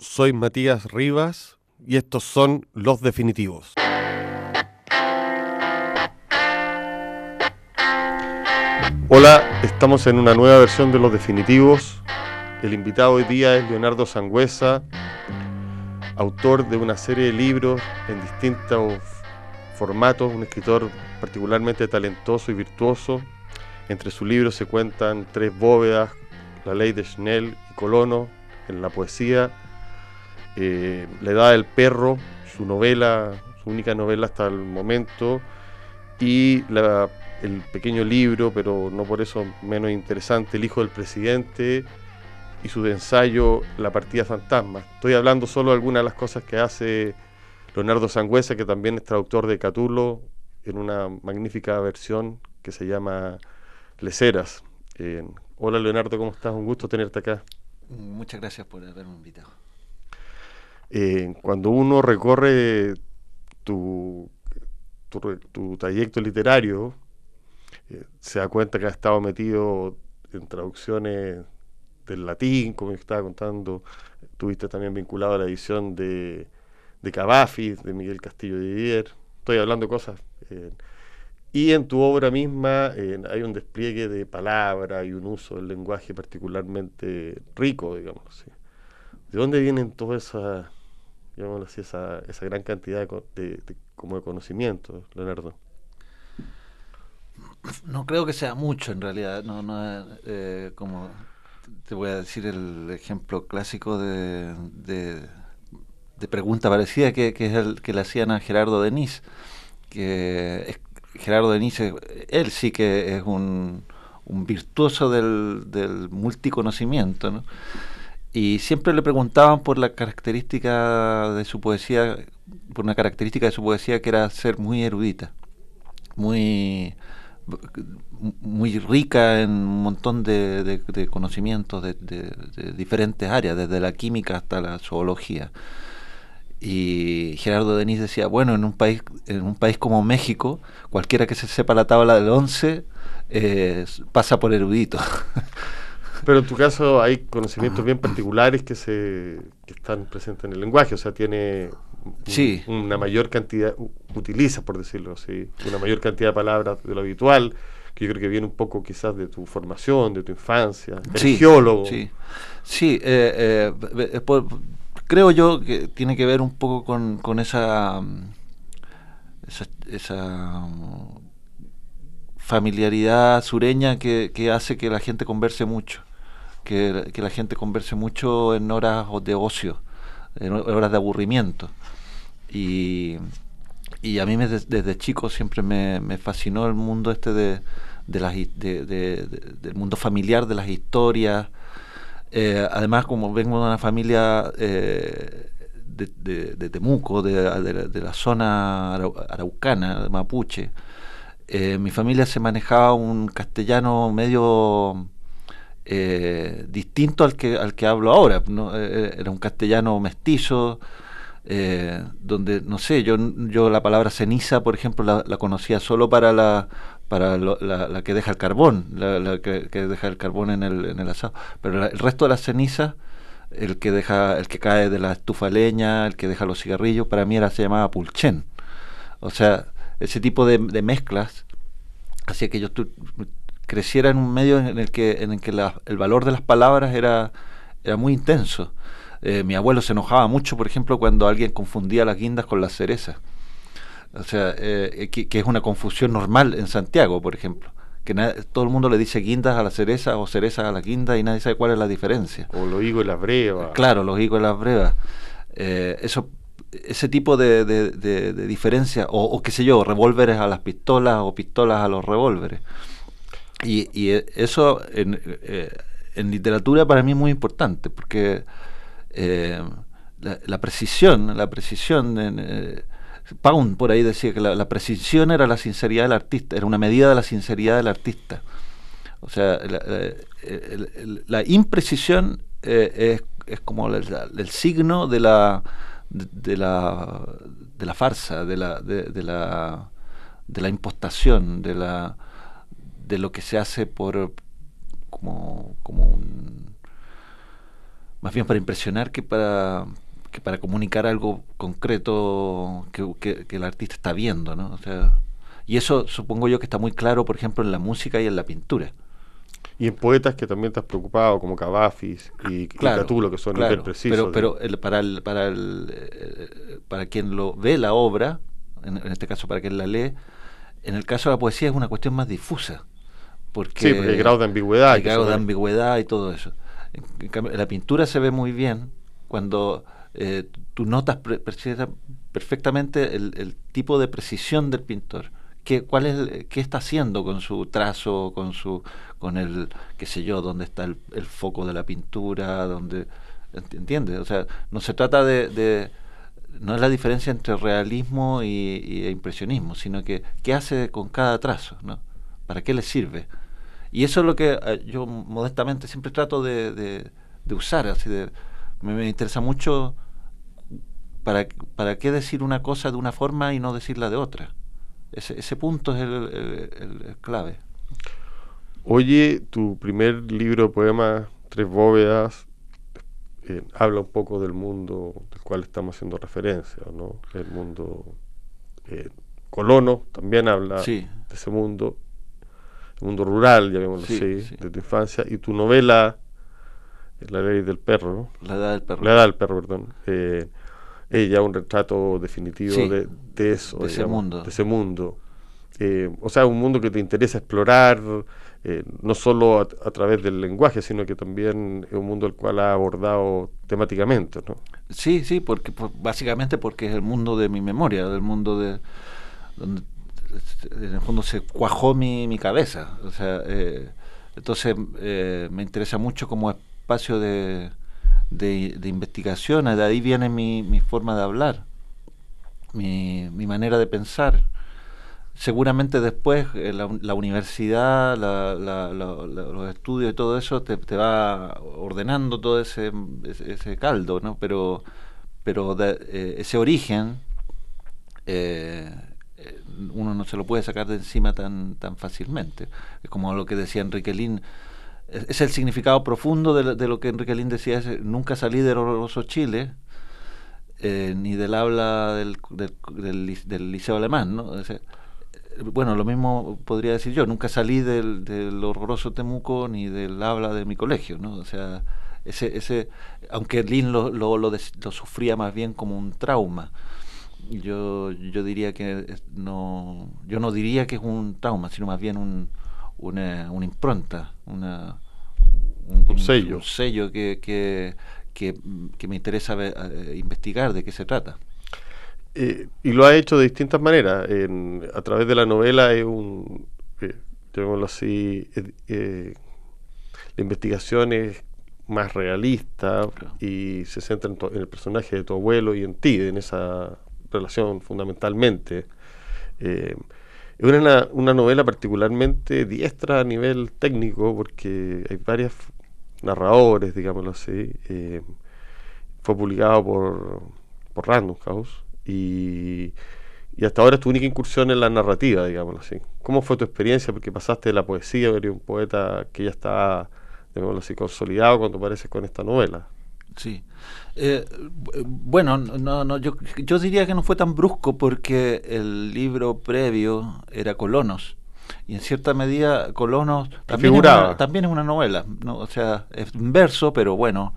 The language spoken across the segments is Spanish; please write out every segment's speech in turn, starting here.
soy Matías Rivas y estos son Los Definitivos. Hola, estamos en una nueva versión de Los Definitivos. El invitado hoy día es Leonardo Sangüesa, autor de una serie de libros en distintos formatos, un escritor particularmente talentoso y virtuoso. Entre sus libros se cuentan Tres bóvedas, La ley de Schnell y Colono en la poesía, eh, La edad del perro, su novela, su única novela hasta el momento, y el pequeño libro, pero no por eso menos interesante, El hijo del presidente, y su ensayo La partida fantasma. Estoy hablando solo de algunas de las cosas que hace Leonardo Sangüesa, que también es traductor de Catulo, en una magnífica versión que se llama Leceras. Eh, hola Leonardo, ¿cómo estás? Un gusto tenerte acá. Muchas gracias por haberme invitado. Eh, cuando uno recorre tu, trayecto literario, eh, se da cuenta que ha estado metido en traducciones del latín, como estaba contando, tuviste también vinculado a la edición de, de Cavafi, de Miguel Castillo de Didier, estoy hablando cosas. Eh, y en tu obra misma hay un despliegue de palabras y un uso del lenguaje particularmente rico, digamos así. ¿De dónde vienen todas esas, así, esa, esa gran cantidad de, como de conocimientos, Leonardo? No creo que sea mucho en realidad, no, no eh, como te voy a decir el ejemplo clásico de, de, pregunta parecida que, es el que le hacían a Gerardo Denis, que Gerardo Denis, él sí que es un, un virtuoso del, del multiconocimiento, ¿no? Y siempre le preguntaban por la característica de su poesía, por una característica de su poesía que era ser muy erudita, muy muy rica en un montón de, conocimientos de, diferentes áreas, desde la química hasta la zoología. Y Gerardo Denis decía, bueno, en un país, en un país como México, cualquiera que se sepa la tabla del 11 eh, pasa por erudito. Pero en tu caso hay conocimientos bien particulares que se que están presentes en el lenguaje, o sea, tiene sí. una mayor cantidad, utiliza, por decirlo así, una mayor cantidad de palabras de lo habitual, que yo creo que viene un poco quizás de tu formación, de tu infancia, sí, geólogo. Sí, sí eh, eh, creo yo que tiene que ver un poco con, con esa, esa, esa familiaridad sureña que, que, hace que la gente converse mucho, que, la gente converse mucho en horas de ocio, en horas de aburrimiento. Y, y a mí me, desde, chico siempre me, fascinó el mundo este de, de las, del mundo familiar, de las historias. Eh, además, como vengo de una familia eh, de, Temuco, de, la zona araucana, de Mapuche, eh, mi familia se manejaba un castellano medio distinto al que, al que hablo ahora. ¿no? era un castellano mestizo, eh, donde, no sé, yo, yo la palabra ceniza, por ejemplo, la, conocía solo para la para la, que deja el carbón, la, que, deja el carbón en el, en el asado, pero el resto de las cenizas, el que deja, el que cae de la estufa leña, el que deja los cigarrillos, para mí era se llamaba pulchen. O sea, ese tipo de, mezclas hacía que yo creciera en un medio en el que, en el que el valor de las palabras era, era muy intenso. Eh, mi abuelo se enojaba mucho, por ejemplo, cuando alguien confundía las guindas con las cerezas. O sea, eh, que, es una confusión normal en Santiago, por ejemplo. Que todo el mundo le dice guindas a la cereza o cerezas a la guinda y nadie sabe cuál es la diferencia. O los higos y las brevas. Claro, los higos y las brevas. Eh, eso, ese tipo de, de, diferencia, o, qué sé yo, revólveres a las pistolas o pistolas a los revólveres. Y, y eso en, en literatura para mí es muy importante, porque eh, la, precisión, la precisión, eh, Pound por ahí decía que la, precisión era la sinceridad del artista, era una medida de la sinceridad del artista. O sea, la, imprecisión eh, es, como el, signo de la, de, la, de la farsa, de la, de, la, de la impostación, de, la, de lo que se hace por como, como un más bien para impresionar que para que para comunicar algo concreto que, el artista está viendo, ¿no? O sea, y eso supongo yo que está muy claro, por ejemplo, en la música y en la pintura. Y en poetas que también te has preocupado, como Cavafis y, claro, que son claro, precisos. Pero, pero para, el, para, el, eh, para quien lo ve la obra, en, este caso para quien la lee, en el caso de la poesía es una cuestión más difusa. Porque sí, porque hay grado de ambigüedad. Hay grado de ambigüedad y todo eso. En, la pintura se ve muy bien cuando eh, tú notas perfectamente el, tipo de precisión del pintor. ¿Qué, cuál es, ¿Qué está haciendo con su trazo, con su con el, qué sé yo, dónde está el, foco de la pintura, dónde... ¿Entiendes? O sea, no se trata de, no es la diferencia entre realismo y, e impresionismo, sino que qué hace con cada trazo, ¿no? ¿Para qué le sirve? Y eso es lo que eh, yo modestamente siempre trato de, de, usar, así de, me, interesa mucho para, para qué decir una cosa de una forma y no decirla de otra. Ese, ese punto es el, clave. Oye, tu primer libro de poemas, Tres Bóvedas, eh, habla un poco del mundo del cual estamos haciendo referencia, ¿no? El mundo eh, colono también habla de ese mundo mundo rural, llamémoslo así, de tu infancia, y tu novela, La ley del perro, La edad del perro. La edad del perro, perdón. Eh, ella un retrato definitivo de, eso, de ese mundo. De ese mundo. Eh, o sea, un mundo que te interesa explorar, eh, no solo a, través del lenguaje, sino que también es un mundo el cual ha abordado temáticamente, ¿no? Sí, sí, porque básicamente porque es el mundo de mi memoria, del mundo de donde en el fondo se cuajó mi, mi cabeza. O sea, eh, entonces eh, me interesa mucho como espacio de, de, investigación, de ahí viene mi, mi forma de hablar, mi, mi manera de pensar. Seguramente después eh, la, la, universidad, los estudios y todo eso te, te va ordenando todo ese, ese, caldo, ¿no? Pero, pero ese origen eh, uno no se lo puede sacar de encima tan, tan fácilmente. Es como lo que decía Enrique Lin, es, el significado profundo de, lo que Enrique Lin decía, nunca salí del horroroso Chile, eh, ni del habla del, del, liceo alemán, ¿no? bueno, lo mismo podría decir yo, nunca salí del, del horroroso Temuco ni del habla de mi colegio, ¿no? O sea, ese, ese aunque Lin lo, lo, lo sufría más bien como un trauma, yo, yo diría que no, yo no diría que es un trauma, sino más bien un, una, una impronta, una, un, sello, un sello que, que, que, me interesa eh, investigar de qué se trata. Eh, y lo ha hecho de distintas maneras. a través de la novela es un, eh, así, la investigación es más realista y se centra en, en, el personaje de tu abuelo y en ti, en esa relación fundamentalmente. Eh, es una, una, novela particularmente diestra a nivel técnico porque hay varios narradores, digámoslo así. Eh, fue publicado por, por Random House y, y, hasta ahora es tu única incursión en la narrativa, digámoslo así. ¿Cómo fue tu experiencia? Porque pasaste de la poesía, eres un poeta que ya está, digámoslo así, consolidado cuando apareces con esta novela. Sí. Eh, bueno, no, no, yo, yo diría que no fue tan brusco porque el libro previo era Colonos. Y en cierta medida, Colonos también, es una, también es una novela. ¿no? O sea, es un verso, pero bueno,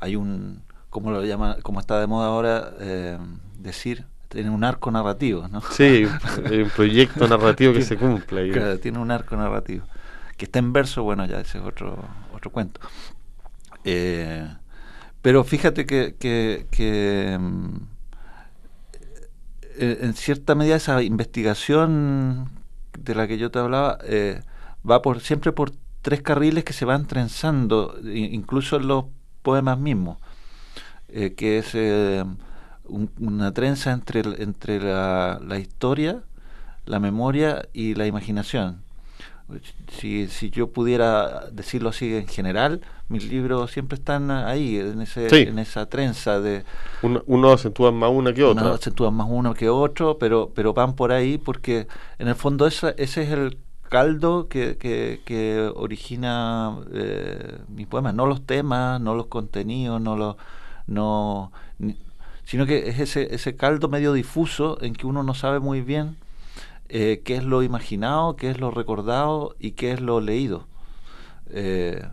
hay un, como lo llama, como está de moda ahora eh, decir, tiene un arco narrativo, ¿no? Sí, un proyecto narrativo que se cumple. tiene un arco narrativo. Que está en verso, bueno, ya ese es otro, otro cuento. Eh, pero fíjate que, que, mm, eh, en cierta medida esa investigación de la que yo te hablaba eh, va por siempre por tres carriles que se van trenzando, incluso en los poemas mismos, eh, que es una trenza entre, entre la historia, la memoria y la imaginación si, si yo pudiera decirlo así en general, mis libros siempre están ahí, en, ese, en esa trenza de... Uno, uno, acentúa más una que otra. Uno acentúa más uno que otro, pero, pero van por ahí porque en el fondo esa, ese es el caldo que, que, origina eh, mis poemas, no los temas, no los contenidos, no los... No, sino que es ese, ese caldo medio difuso en que uno no sabe muy bien eh, qué es lo imaginado, qué es lo recordado y qué es lo leído. Eh,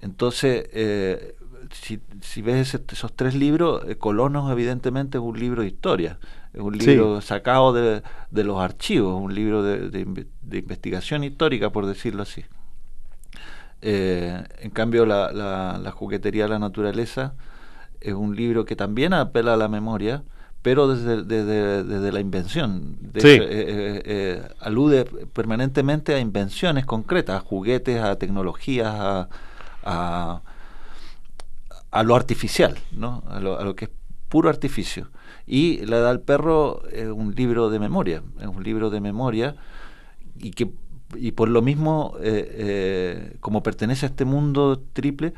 entonces, eh, si, si, ves esos tres libros, Colonos evidentemente es un libro de historia, es un libro sacado de, de, los archivos, un libro de, de, investigación histórica, por decirlo así. en cambio, la, la, la juguetería de la naturaleza es un libro que también apela a la memoria, pero desde, desde, la invención. Eh, eh, eh, alude permanentemente a invenciones concretas, a juguetes, a tecnologías, a, a, lo artificial, ¿no? a, lo, a lo que es puro artificio. Y La Edad del Perro es un libro de memoria, es un libro de memoria y que y por lo mismo, como pertenece a este mundo triple,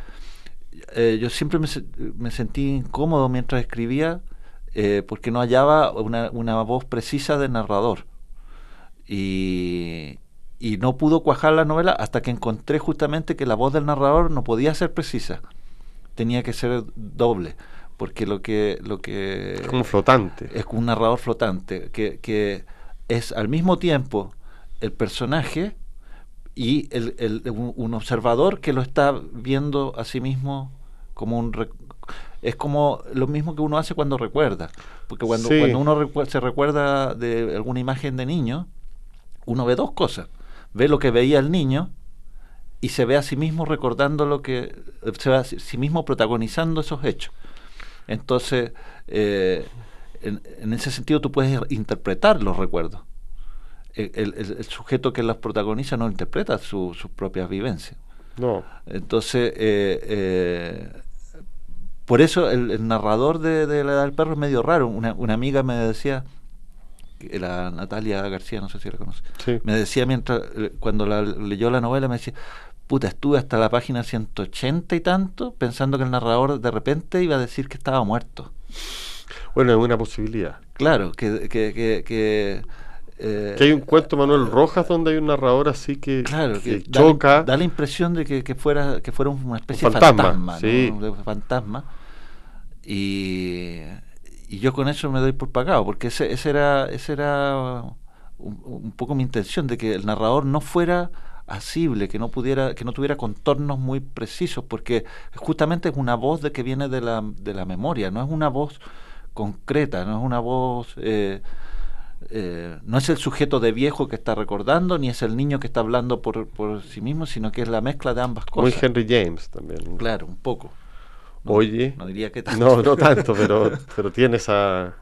yo siempre me, sentí incómodo mientras escribía eh, porque no hallaba una, una, voz precisa de narrador. Y, y, no pudo cuajar la novela hasta que encontré justamente que la voz del narrador no podía ser precisa, tenía que ser doble. Porque lo que. Lo que es como flotante. Es un narrador flotante, que, que es al mismo tiempo el personaje y el, el, un, observador que lo está viendo a sí mismo como un es como lo mismo que uno hace cuando recuerda porque cuando, cuando uno se recuerda de alguna imagen de niño uno ve dos cosas ve lo que veía el niño y se ve a sí mismo recordando lo que se ve a sí mismo protagonizando esos hechos entonces eh, en ese sentido tú puedes interpretar los recuerdos el, sujeto que las protagoniza no interpreta sus propias vivencias. No. Entonces, eh, eh, por eso el, narrador de, La Edad del Perro es medio raro. Una, una amiga me decía, la Natalia García, no sé si la conoce, me decía mientras, eh, cuando la, leyó la novela, me decía, puta, estuve hasta la página 180 y tanto pensando que el narrador de repente iba a decir que estaba muerto. Bueno, es una posibilidad. Claro, que, que, que eh, que hay un cuento Manuel Rojas donde hay un narrador así que, choca. Da, la impresión de que, fuera que fuera una especie de fantasma, fantasma. Y, y, yo con eso me doy por pagado, porque ese, ese era, ese era un, poco mi intención, de que el narrador no fuera asible, que no pudiera, que no tuviera contornos muy precisos, porque justamente es una voz de que viene de la, de la memoria, no es una voz concreta, no es una voz eh, eh, no es el sujeto de viejo que está recordando, ni es el niño que está hablando por, por sí mismo, sino que es la mezcla de ambas cosas. Muy Henry James también. Claro, un poco. Oye. No diría que tanto. No, no tanto, pero, pero tiene esa.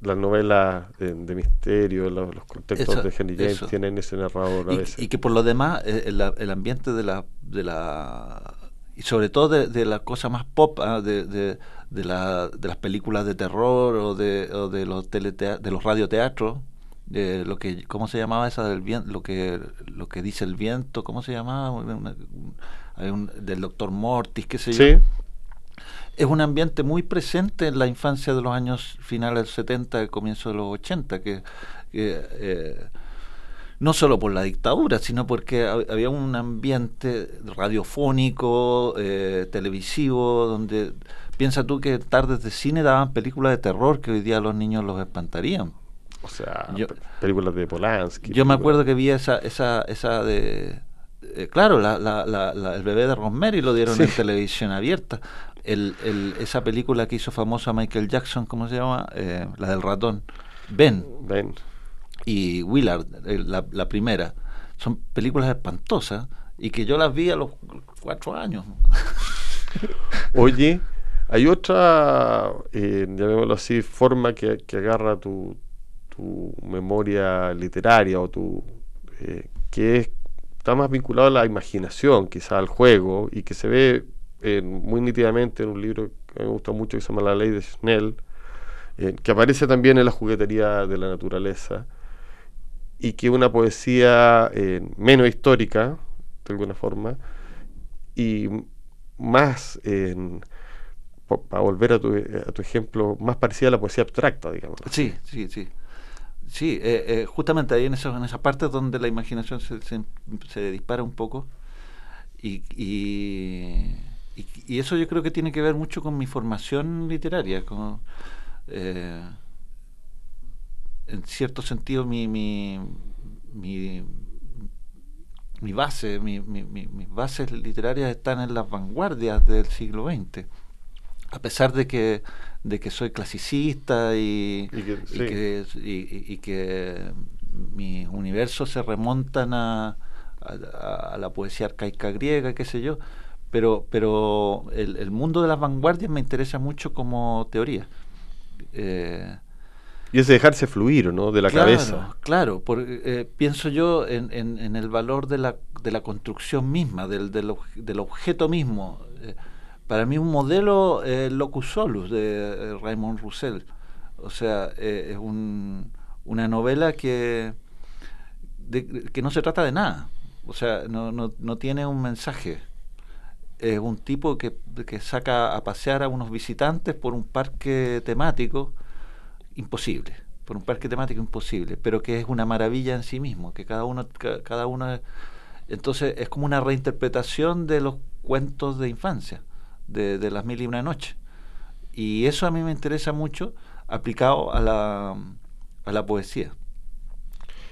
Las novelas de, misterio, los, contextos de Henry James tienen ese narrador a y, veces. Y que por lo demás, eh, el, el ambiente de la, de la y sobre todo de, la cosa más pop, ¿ah? de, de, de, la, de, las películas de terror o de, o de los de los radioteatros, de lo que cómo se llamaba esa del viento, lo que lo que dice el viento, cómo se llamaba, hay un, del doctor Mortis, qué sé yo. Es un ambiente muy presente en la infancia de los años finales del 70, el comienzo de los 80, que, que eh, no solo por la dictadura, sino porque había un ambiente radiofónico, eh, televisivo, donde piensa tú que tardes de cine daban películas de terror que hoy día los niños los espantarían. O sea, películas de Polanski. Yo me acuerdo que vi esa, esa, esa de... Eh, claro, la, la, la, el bebé de Rosemary lo dieron en televisión abierta. El, el, esa película que hizo famosa Michael Jackson, ¿cómo se llama? Eh, la del ratón. Ben. Ben y Willard, eh, la, la, primera, son películas espantosas y que yo las vi a los cuatro años. Oye, hay otra, eh, llamémoslo así, forma que, que agarra tu, tu, memoria literaria o tu eh, que es, está más vinculado a la imaginación, quizá al juego, y que se ve eh, muy nítidamente en un libro que me gusta mucho que se llama La Ley de Schnell, que aparece también en la juguetería de la naturaleza y que una poesía eh, menos histórica, de alguna forma, y más, para volver a tu, a tu, ejemplo, más parecida a la poesía abstracta, digamos. Sí, sí, sí. Sí, eh, justamente ahí en, eso, en esa parte donde la imaginación se, se, dispara un poco y, y, y, eso yo creo que tiene que ver mucho con mi formación literaria, con, en cierto sentido mi, mi, mi mi base, mi, mis bases literarias están en las vanguardias del siglo XX. A pesar de que, de que soy clasicista y, y, que, mis universos se remontan a, a, la poesía arcaica griega, qué sé yo, pero, pero el, el, mundo de las vanguardias me interesa mucho como teoría. Eh, y ese dejarse fluir, ¿no? De la cabeza. Claro, porque, eh, pienso yo en, en, el valor de la, de la construcción misma, del, del, del objeto mismo. Eh, para mí un modelo eh, Locus Solus de eh, Raymond Roussel. O sea, es un, una novela que, que no se trata de nada. O sea, no, no, no tiene un mensaje. Es un tipo que, que saca a pasear a unos visitantes por un parque temático imposible, por un parque temático imposible, pero que es una maravilla en sí mismo, que cada uno, cada uno, entonces es como una reinterpretación de los cuentos de infancia, de, de las mil y una noches. Y eso a mí me interesa mucho aplicado a la, a la poesía.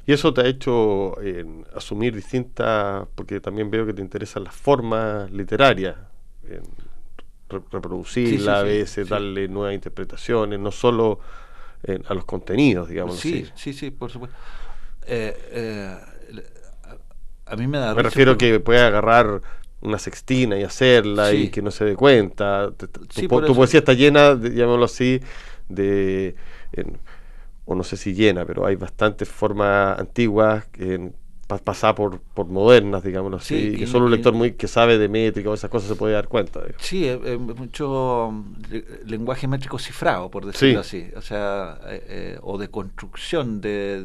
Y eso te ha hecho asumir distintas, porque también veo que te interesan las formas literarias, reproducirla a veces, darle nuevas interpretaciones, no solo a los contenidos, digamos. Sí, sí, sí, por supuesto. Eh, eh, a mí me da... Me refiero que puede agarrar una sextina y hacerla y que no se dé cuenta. Tu, poesía está llena, llamémoslo así, de... o no sé si llena, pero hay bastantes formas antiguas en pasar por, por modernas, digámoslo así, y que solo un lector muy que sabe de métrica o esas cosas se puede dar cuenta. Sí, es, mucho mm, lenguaje métrico cifrado, por decirlo así, o sea, eh, eh, o de construcción de,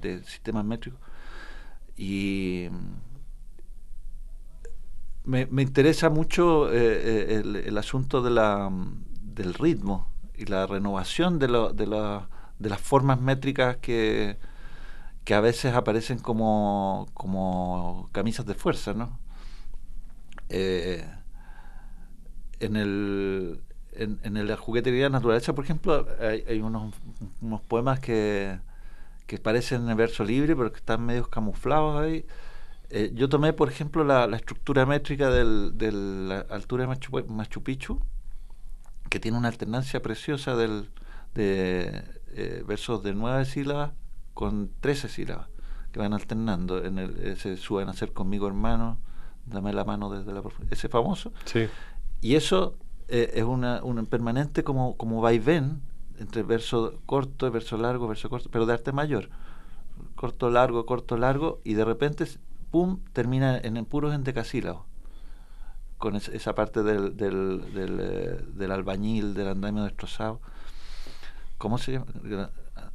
de, sistemas métricos. Y me, me interesa mucho eh, el, el, asunto de la, del ritmo y la renovación de, lo, de, la, de las formas métricas que que a veces aparecen como, como camisas de fuerza, ¿no? Eh, en el en, en el juguetería de naturaleza, por ejemplo, hay, unos, unos, poemas que, que parecen en verso libre, pero que están medio camuflados ahí. Eh, yo tomé, por ejemplo, la, la estructura métrica del, de la altura de Machu, Machu, Picchu, que tiene una alternancia preciosa del, de eh, versos de nueve sílabas con 13 sílabas que van alternando. En el, ese suben a ser conmigo hermano, dame la mano desde la Ese famoso. Sí. Y eso eh, es una, un permanente como, como vaivén entre verso corto, verso largo, verso corto, pero de arte mayor. Corto, largo, corto, largo, y de repente, pum, termina en, puros endecasílabos. Con esa parte del, del, del, eh, del, albañil, del andamio destrozado. ¿Cómo se llama?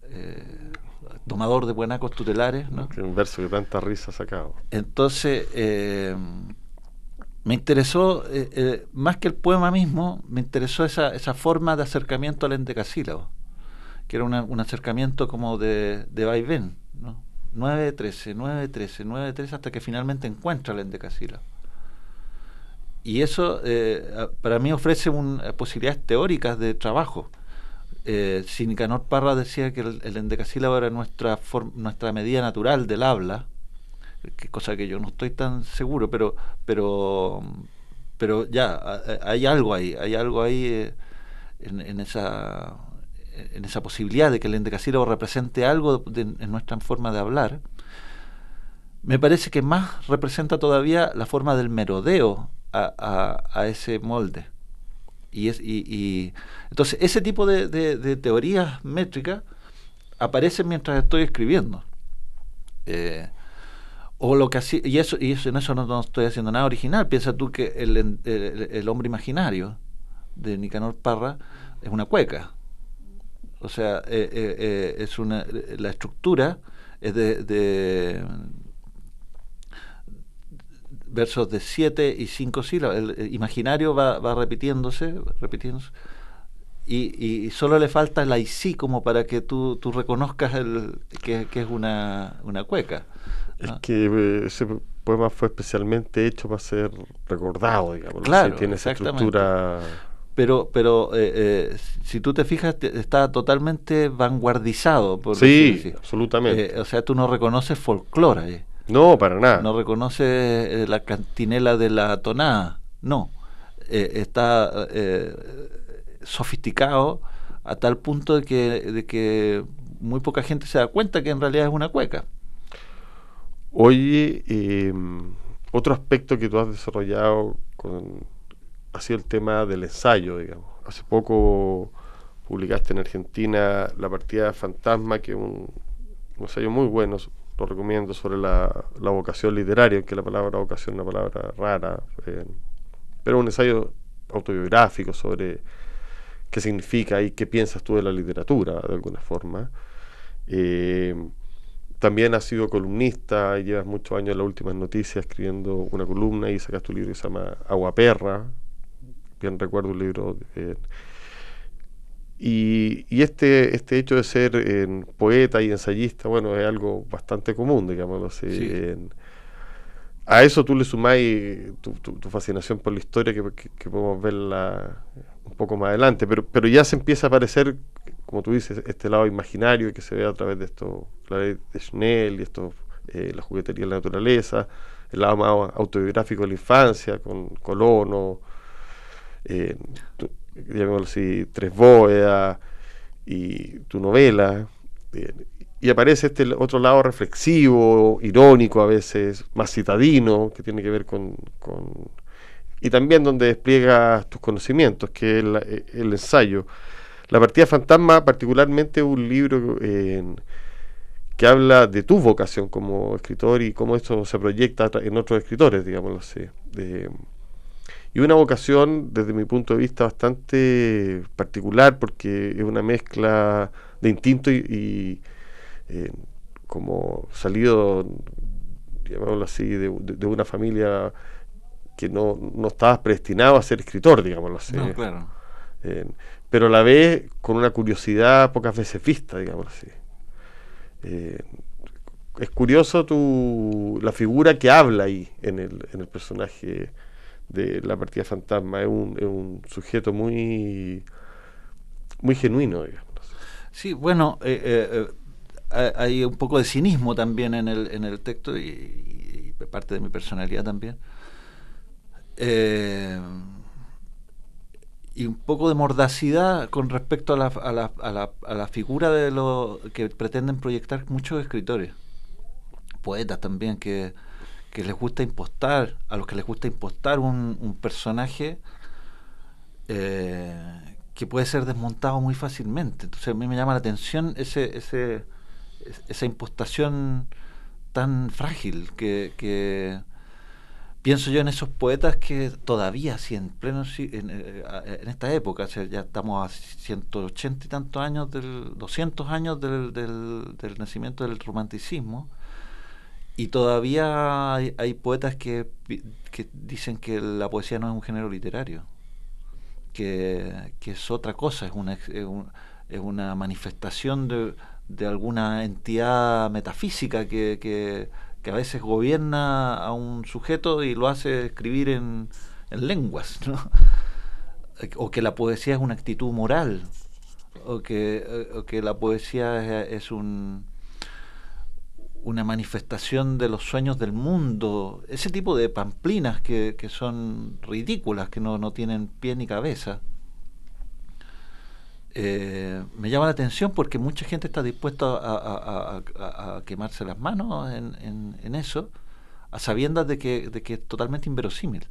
Eh, tomador de buenacos tutelares. ¿no? un verso que tanta risa ha sacado. Entonces, eh, me interesó, eh, eh, más que el poema mismo, me interesó esa, esa forma de acercamiento al endecasílabo, que era un acercamiento como de, de vaivén, ¿no? 9, 13, 9, 13, 9, 13, hasta que finalmente encuentra el endecasílabo. Y eso para mí ofrece un, posibilidades teóricas de trabajo eh, si Nicanor Parra decía que el, endecasílabo era nuestra, nuestra medida natural del habla, que cosa que yo no estoy tan seguro, pero, pero, pero ya, hay algo ahí, hay algo ahí eh, en, esa, en esa posibilidad de que el endecasílabo represente algo en nuestra forma de hablar. Me parece que más representa todavía la forma del merodeo a ese molde. Y, es, y, entonces ese tipo de, de, teorías métricas aparecen mientras estoy escribiendo. Eh, o lo que así, y eso, y eso, en eso no, estoy haciendo nada original. Piensa tú que el, el, hombre imaginario de Nicanor Parra es una cueca. O sea, eh, eh, es una, la estructura es de versos de siete y cinco sílabas. El, imaginario va, va repitiéndose, repitiéndose. y, solo le falta el sí como para que tú, tú reconozcas el, que, es una, una cueca. Es que eh, ese poema fue especialmente hecho para ser recordado, digamos. Claro, tiene esa estructura. Pero, pero eh, eh, si tú te fijas, está totalmente vanguardizado. Por sí, absolutamente. o sea, tú no reconoces folclore. No, para nada. No reconoces la cantinela de la tonada. No. está sofisticado a tal punto de que, de que muy poca gente se da cuenta que en realidad es una cueca. Oye, em, otro aspecto que tú has desarrollado con, ha sido el tema del ensayo, digamos. Hace poco publicaste en Argentina La partida fantasma, que es un, ensayo muy bueno, lo recomiendo, sobre la, vocación literaria, que la palabra vocación es una palabra rara, eh, pero un ensayo autobiográfico sobre qué significa y qué piensas tú de la literatura, de alguna forma. Eh, también has sido columnista, y llevas muchos años en las últimas noticias escribiendo una columna y sacaste un libro que se llama Agua Perra, bien recuerdo un libro. y, y, este, este hecho de ser poeta y ensayista, bueno, es algo bastante común, digámoslo así. a eso tú le sumáis tu, tu, fascinación por la historia, que, que podemos verla un poco más adelante, pero, pero ya se empieza a aparecer, como tú dices, este lado imaginario que se ve a través de esto, la ley de Schnell y esto, eh, la juguetería de la naturaleza, el lado más autobiográfico de la infancia, con Colono, eh, Tres Bóvedas y tu novela. Y aparece este otro lado reflexivo, irónico a veces, más citadino, que tiene que ver con y también donde despliegas tus conocimientos, que es eh, el, ensayo. La partida fantasma, particularmente, un libro que habla de tu vocación como escritor y cómo esto se proyecta en otros escritores, digámoslo así. Y una vocación, desde mi punto de vista, bastante particular, porque es una mezcla de instinto y, eh, como salido, digámoslo así, de, de una familia que no, no estabas predestinado a ser escritor, digámoslo así. No, claro. Eh, pero la ves con una curiosidad pocas veces vista, digámoslo así. Eh, es curioso tu, la figura que habla ahí en el, en el personaje de la partida fantasma. Es un, es un sujeto muy, muy genuino, digamos. Sí, bueno, eh, hay un poco de cinismo también en el, en el texto y, y parte de mi personalidad también eh, y un poco de mordacidad con respecto a la, a la, a la, a la figura de lo que pretenden proyectar muchos escritores, poetas también, que, que les gusta impostar, a los que les gusta impostar un, un personaje eh, que puede ser desmontado muy fácilmente. Entonces a mí me llama la atención ese, ese, esa impostación tan frágil que, pienso yo en esos poetas que todavía, si en pleno en, eh, en esta época, ya estamos a 180 y tantos años, del 200 años del, del, nacimiento del romanticismo, y todavía hay, poetas que, que, dicen que la poesía no es un género literario, que, que es otra cosa, es una, es, una manifestación de, de alguna entidad metafísica que, que que a veces gobierna a un sujeto y lo hace escribir en, lenguas, ¿no? o que la poesía es una actitud moral, o que, que la poesía es, un, una manifestación de los sueños del mundo, ese tipo de pamplinas que, que son ridículas, que no, no tienen pie ni cabeza. Eh, me llama la atención porque mucha gente está dispuesta a, quemarse las manos en, eso, a sabiendas de que, de que es totalmente inverosímil.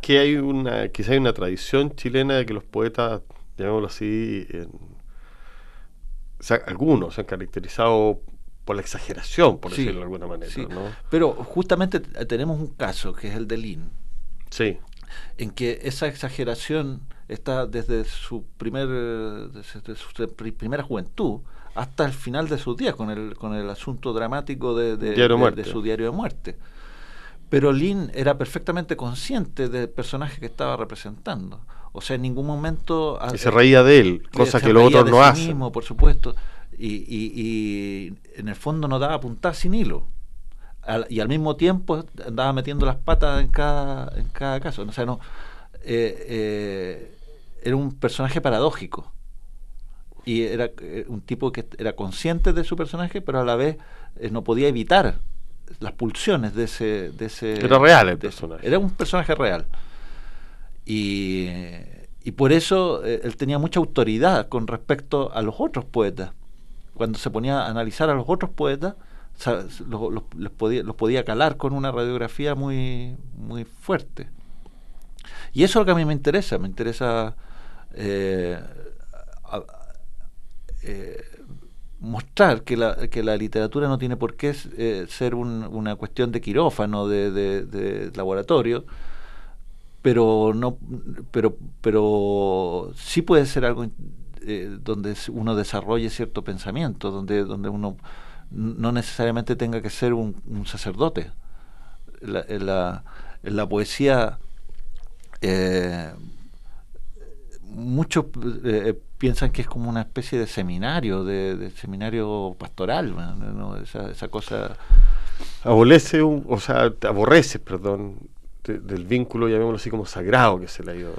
Que hay una, quizá hay una tradición chilena de que los poetas, llamémoslo así, algunos se han caracterizado por la exageración, por decirlo de alguna manera. Pero justamente tenemos un caso, que es el de Lin. Sí. En que esa exageración está desde su primer desde su primera juventud hasta el final de sus días con el con el asunto dramático de, de, su diario de muerte pero Lynn era perfectamente consciente del personaje que estaba representando O sea, en ningún momento... Y se reía de él, cosa que los otros no hacen. mismo, por supuesto. Y, y, en el fondo no daba apuntar sin hilo. y al mismo tiempo andaba metiendo las patas en cada, en cada caso. O sea, no, eh, eh, era un personaje paradójico. Y era eh, un tipo que era consciente de su personaje, pero a la vez no podía evitar las pulsiones de ese... De ese era real el personaje. Era un personaje real. Y, y por eso él tenía mucha autoridad con respecto a los otros poetas. Cuando se ponía a analizar a los otros poetas, los, podía, los podía calar con una radiografía muy, muy fuerte. Y eso es lo que a mí me interesa, me interesa eh, eh, mostrar que la, que la literatura no tiene por qué eh, ser una cuestión de quirófano, de, laboratorio, pero no pero pero sí puede ser algo donde uno desarrolle cierto pensamiento donde donde uno no necesariamente tenga que ser un, sacerdote la, la, en la poesía eh, muchos eh, piensan que es como una especie de seminario, de, seminario pastoral, esa, cosa... Abolece, o sea, aborrece, perdón, del vínculo, llamémoslo así, como sagrado que se le ha ido.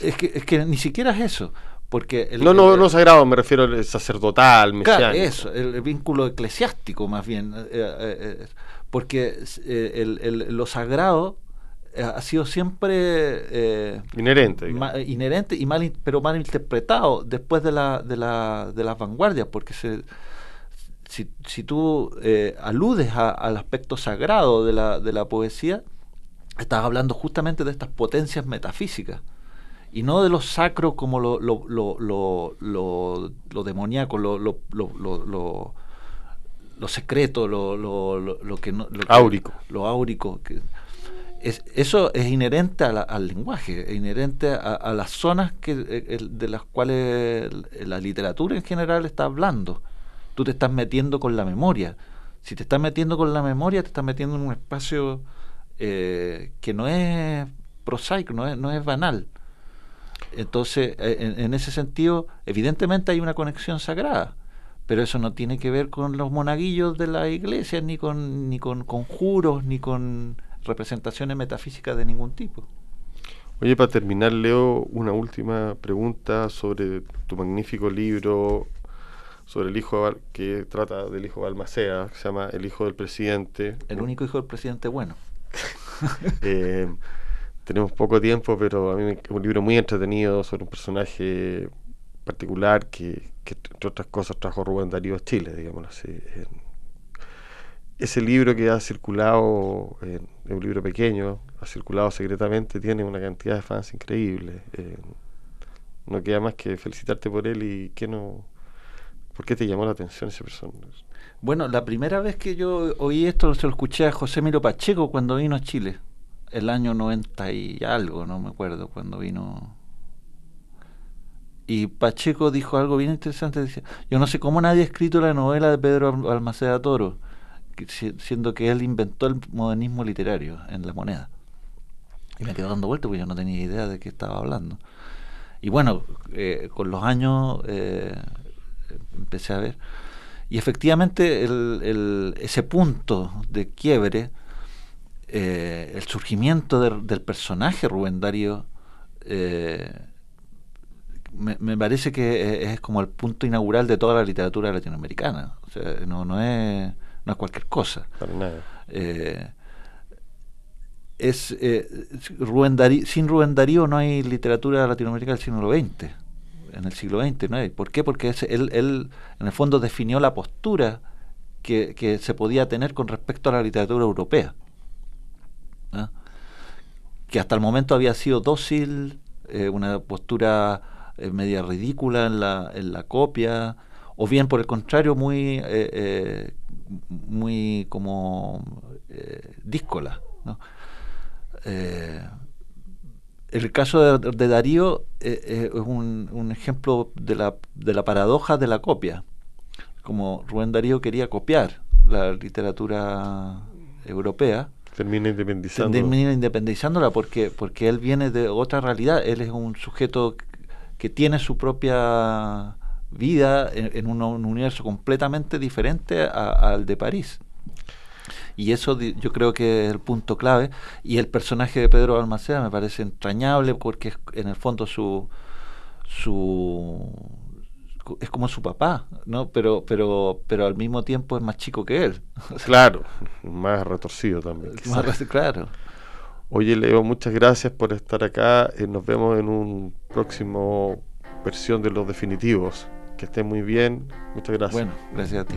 Es que, es que ni siquiera es eso. Porque el, no, no, no sagrado, me refiero al sacerdotal, mesiánico. Claro, eso, el, vínculo eclesiástico más bien. Eh, eh, porque el, lo sagrado eh, ha sido siempre eh, inherente, inherente y mal, pero mal interpretado después de, la, de, la, de las vanguardias, porque se, si, si tú eh, aludes al aspecto sagrado de la, de la poesía, estás hablando justamente de estas potencias metafísicas y no de lo sacro como lo, lo, lo, lo, lo, demoníaco, lo, lo, lo, lo, secreto, lo, lo, lo, que no... Lo áurico. lo áurico. Que, eso es inherente al lenguaje, es inherente a, las zonas que, eh, de las cuales la literatura en general está hablando. Tú te estás metiendo con la memoria. Si te estás metiendo con la memoria, te estás metiendo en un espacio eh, que no es prosaico, no es, no es banal. Entonces, eh, en, ese sentido, evidentemente hay una conexión sagrada, pero eso no tiene que ver con los monaguillos de la iglesia, ni con, ni con conjuros, ni con representaciones metafísicas de ningún tipo. Oye, para terminar, Leo, una última pregunta sobre tu magnífico libro sobre el hijo que trata del hijo de Almacea, que se llama El hijo del presidente. El único hijo del presidente bueno. Eh, tenemos poco tiempo, pero a mí es un libro muy entretenido sobre un personaje particular que, entre otras cosas, trajo Rubén Darío a Chile, digámoslo así ese libro que ha circulado, es un libro pequeño, ha circulado secretamente, tiene una cantidad de fans increíble. Eh, no queda más que felicitarte por él y que no... ¿Por qué te llamó la atención esa persona? Bueno, la primera vez que yo oí esto se lo escuché a José Miro Pacheco cuando vino a Chile, el año 90 y algo, no me acuerdo, cuando vino... Y Pacheco dijo algo bien interesante, decía, yo no sé cómo nadie ha escrito la novela de Pedro Almaceda Toro siendo que él inventó el modernismo literario en la moneda. Y me quedó dando vueltas porque yo no tenía idea de qué estaba hablando. Y bueno, eh, con los años eh, empecé a ver. Y efectivamente el, ese punto de quiebre, eh, el surgimiento del personaje Rubén Darío, me, me, parece que es como el punto inaugural de toda la literatura latinoamericana. O sea, no, no es no es cualquier cosa. Eh, es, eh, sin Rubén Darío no hay literatura latinoamericana del siglo XX, en el siglo XX no hay. ¿Por qué? Porque él, él, en el fondo definió la postura que, se podía tener con respecto a la literatura europea, que hasta el momento había sido dócil, eh, una postura media ridícula en la, copia, o bien por el contrario muy muy como eh, díscola. Eh, el caso de, Darío eh, es un, ejemplo de la, de la paradoja de la copia. Como Rubén Darío quería copiar la literatura europea. Termina independizando. Termina independizándola porque, porque él viene de otra realidad. Él es un sujeto que tiene su propia vida en, un, universo completamente diferente al de París. Y eso yo creo que es el punto clave. Y el personaje de Pedro Almaceda me parece entrañable porque es en el fondo su, su es como su papá, ¿no? Pero, pero, pero al mismo tiempo es más chico que él. Claro, más retorcido también. Más, claro. Oye, Leo, muchas gracias por estar acá. Eh, nos vemos en un próximo versión de Los Definitivos. Que esté muy bien. Muchas gracias. Bueno, gracias a ti.